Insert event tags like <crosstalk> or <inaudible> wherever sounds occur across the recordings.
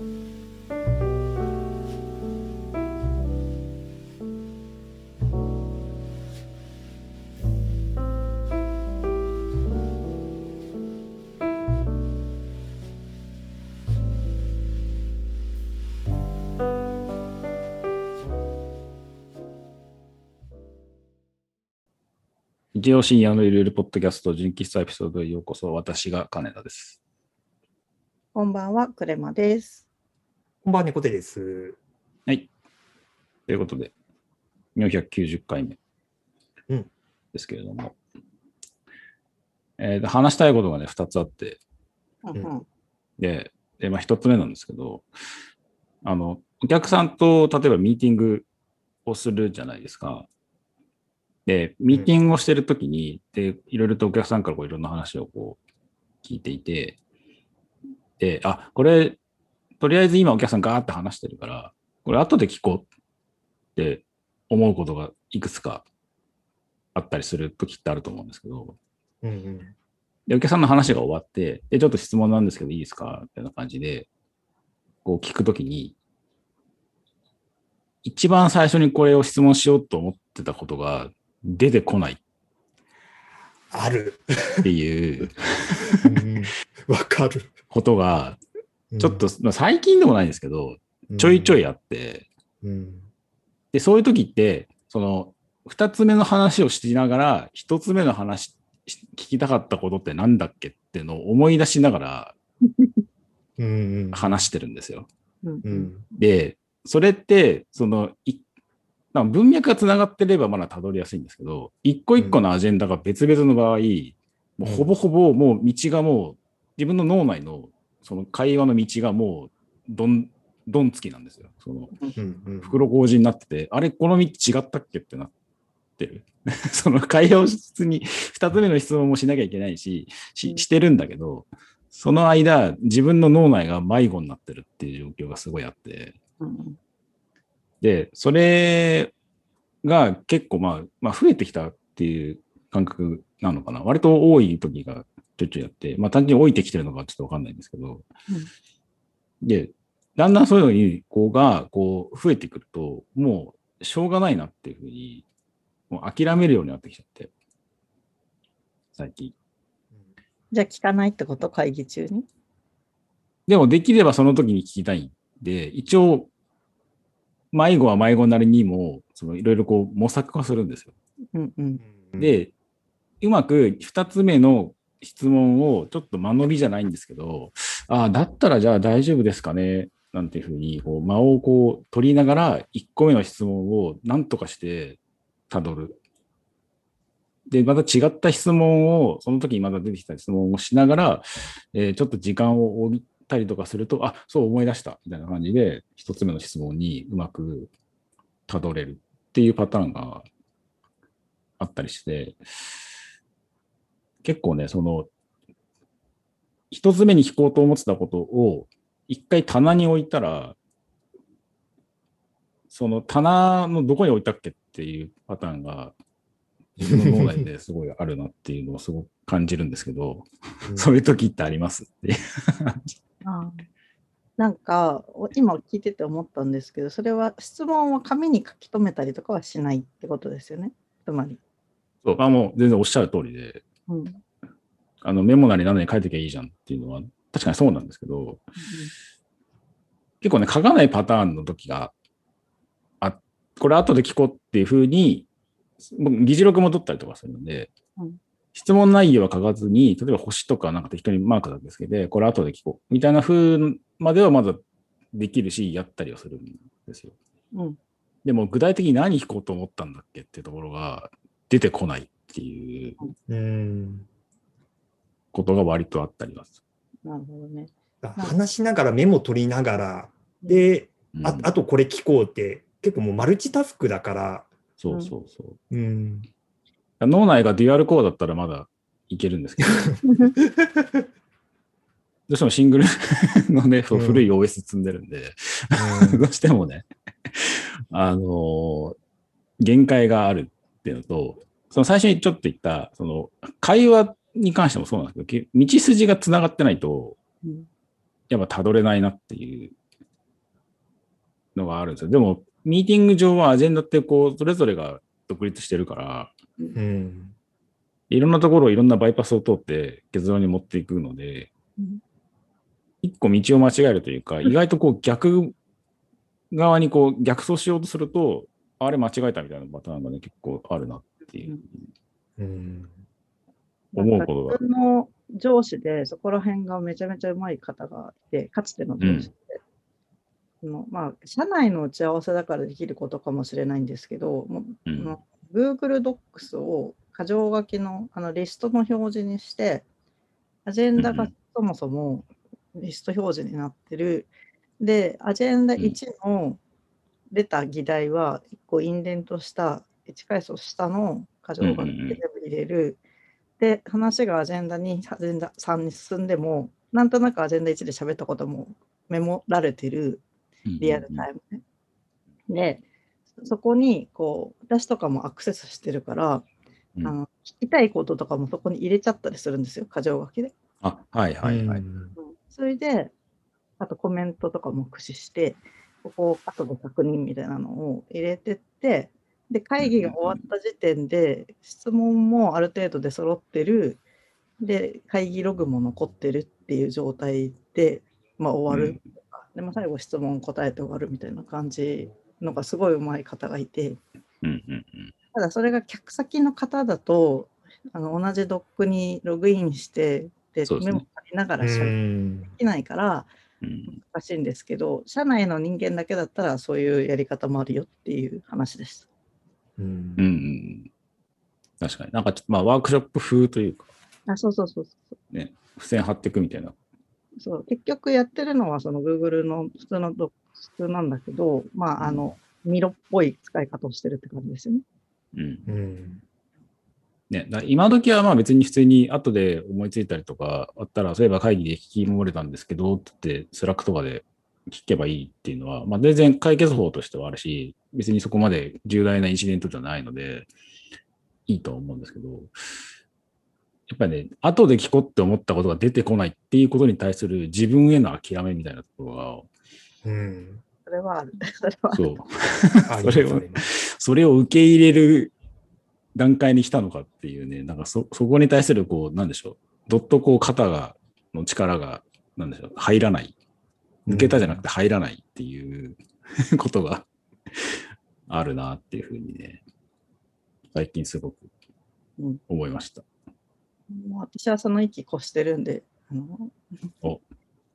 一応深夜のゆるゆるポッドキャスト純喫茶エピソードへようこそ。私が金田です。こんばんは、クレマです。こんばんは、猫手です。はい。ということで、490回目。うん。ですけれども、えーと話したいことがね、2つあって、うんうん。で、でまあ、1つ目なんですけど、あの、お客さんと例えばミーティングをするじゃないですか。で、ミーティングをしてるときに、で、いろいろとお客さんからこういろんな話をこう聞いていて、で、あ、これ、とりあえず今お客さんガーって話してるから、これ後で聞こうって思うことがいくつかあったりするときってあると思うんですけど、うんうん。で、お客さんの話が終わって、で、ちょっと質問なんですけどいいですか？みたいな感じで、こう聞くときに、一番最初にこれを質問しようと思ってたことが出てこないある。っていううんわかる。ことが、うんちょっと、、まあ最近でもないんですけど、ちょいちょいあって、うん。で、そういう時って、その、二つ目の話をしながら、一つ目の話、し聞きたかったことってなんだっけっていうのを思い出しながら。話してるんですよ。うんううんん。で、それって、その、文脈がつながってればまだたどりやすいんですけど、一個一個のアジェンダが別々の場合、もうほぼほぼもう道がもう、自分の脳内のその会話の道がもう、どん、どんつきなんですよ。その。袋小路になってて、あれ、この道違ったっけってなってる。<laughs> その会話を普通に二つ目の質問もしなきゃいけないし、ししてるんだけど、その間、自分の脳内が迷子になってるっていう状況がすごいあって、うんで、それが結構まあ、まあ増えてきたっていう感覚なのかな。割と多い時がちょいちょいやって、まあ単純に置いてきてるのかちょっとわかんないんですけど、で、だんだんそういうのに、こうが、こう、増えてくると、もう、しょうがないなっていうふうに、もう諦めるようになってきちゃって、最近。じゃあ聞かないってこと？会議中に？でも、できればその時に聞きたいんで、一応、迷子は迷子なりにも、そのいろいろこう模索はするんですよ。うんうんうん、で、うまく二つ目の質問をちょっと間延びじゃないんですけど、ああ、だったらじゃあ大丈夫ですかねなんていうふうに、こう間をこう取りながら、一個目の質問を何とかして辿る。で、また違った質問を、その時にまた出てきた質問をしながら、えーちょっと時間を置いたりとかすると、あ、そう思い出した、みたいな感じで、一つ目の質問にうまく辿れるっていうパターンがあったりして、結構ね、その、一つ目に聞こうと思ってたことを、一回棚に置いたら、その棚のどこに置いたっけっていうパターンが、自分の脳内ですごいあるなっていうのをすごく感じるんですけど、うん。そういう時ってありますっていう。<laughs> あー。なんかお今聞いてて思ったんですけどそれは質問を紙に書き留めたりとかはしないってことですよね。つまり、そう。あもう全然おっしゃる通りで、うんあのメモなり何なり書いてきゃいいじゃんっていうのは、確かにそうなんですけど、結構ね、書かないパターンの時が、あ、これ後で聞こうっていうふうに、僕議事録も取ったりとかするので、うん質問内容は書かずに、例えば星とかなんか適当にマークだけつけて、これ後で聞こう。みたいな風まではまだできるし、やったりはするんですよ。うんでも具体的に何聞こうと思ったんだっけっていうところが出てこないっていううん。ことが割とあったりはすなるほどね。話しながらメモ取りながら、で、る。うん。ああとこれ聞こうって、結構もうマルチタスクだから、そうそうそう。うん。脳内がデュアルコードだったらまだいけるんですけど、<laughs> どうしてもシングルのね、そううん。古い OS 積んでるんで、うん。<laughs> どうしてもね、あのー限界があるっていうのと、その最初にちょっと言った、その会話に関してもそうなんですけど、道筋がつながってないと、うんやっぱ辿れないなっていうのがあるんですよ。でも、ミーティング上はアジェンダってこう、それぞれが独立してるから、うん。いろんなところをいろんなバイパスを通って結論に持っていくのでうん、一個道を間違えるというか、意外とこう逆側にこう逆走しようとすると、あれ間違えたみたいなパターンがね、結構あるなっていう。うん。思うことが自分の上司でそこら辺がめちゃめちゃうまい方がいて、かつての上司で、あのまあ、社内の打ち合わせだからできることかもしれないんですけど、もううん Google Docs を箇条書きのあのリストの表示にして、アジェンダがうんうんそもそもリスト表示になってる。で、アジェンダ1の出た議題は、1個インデントした、1階層下の箇条書きで全部入れる。で、話がアジェンダ2、アジェンダ3に進んでも、なんとなくアジェンダ1で喋ったこともメモられてる。リアルタイムね。で、そこにこう私とかもアクセスしてるから、うんあの聞きたいこととかもそこに入れちゃったりするんですよ、箇条書きで。あ、はいはいはい。うんそれで、あとコメントとかも駆使して、ここを後で確認みたいなのを入れてって、で、会議が終わった時点で、質問もある程度で揃ってる、で、会議ログも残ってるっていう状態で、まあ、終わる。で、まあ、最後質問答えて終わるみたいな感じのがすごい上手い方がいて、うんうんうんただそれが客先の方だと、あの同じドックにログインして、でねメモ取りながうらしかでん。きないからうん難しいんですけど、社内の人間だけだったらそういうやり方もあるよっていう話です。うんうんうんうん確かに。なんかちょっと、まあ、ワークショップ風というか、あ、そうそうそうそう。ね、付箋貼っていくみたいな。そう結局やってるのはその Google の普通の普通なんだけど、まあ、あの、ミロっぽい使い方をしてるって感じですよね。うん。うん。ね、だ今時はまあ別に普通に後で思いついたりとかあったら、そういえば会議で聞き漏れたんですけど、って、 Slack とかで聞けばいいっていうのは、まあ全然解決法としてはあるし、別にそこまで重大なインシデントじゃないので、いいとは思うんですけど、やっぱりね、後で聞こうって思ったことが出てこないっていうことに対する自分への諦めみたいなところうん。それはある。それはあが、る。そう、あそれをそれを受け入れる段階に来たのかっていうね、なんかそ、そこに対するこう、なんでしょう、どっとこう肩が、の力が、なんでしょう、入らない。抜けたじゃなくて入らないっていう <laughs> ことがあるなっていうふうにね、最近すごくうん思いました。もう私はその域越してるんで、あのお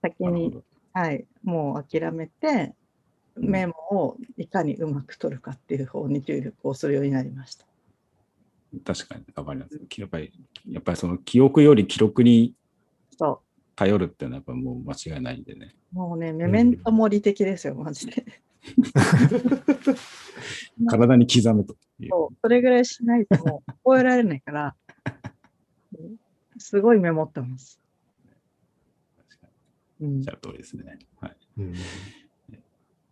先に。はい、もう諦めて、うんメモをいかにうまく取るかっていう方に注力をするようになりました。確かに、わかります。やっぱり、やっぱりその記憶より記録にそ頼るっていうのはやっぱもう間違いないんでね。う。もうね、メメントモリ的ですよ、マジで。<laughs> 体に刻むという。そうそれぐらいしないともう覚えられないから、う <laughs> んすごいメモってます。確かうんに、おっしゃる通りですね。はい。うん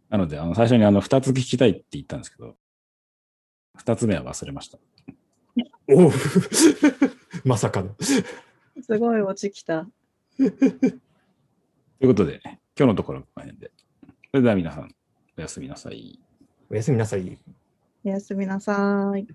なので、あの、最初にあの、二つ聞きたいって言ったんですけど、二つ目は忘れました。おう <laughs> まさかの。すごい落ちきた。ということで、今日のところはこの辺で。それでは皆さん、おやすみなさい。おやすみなさい。おやすみなさい。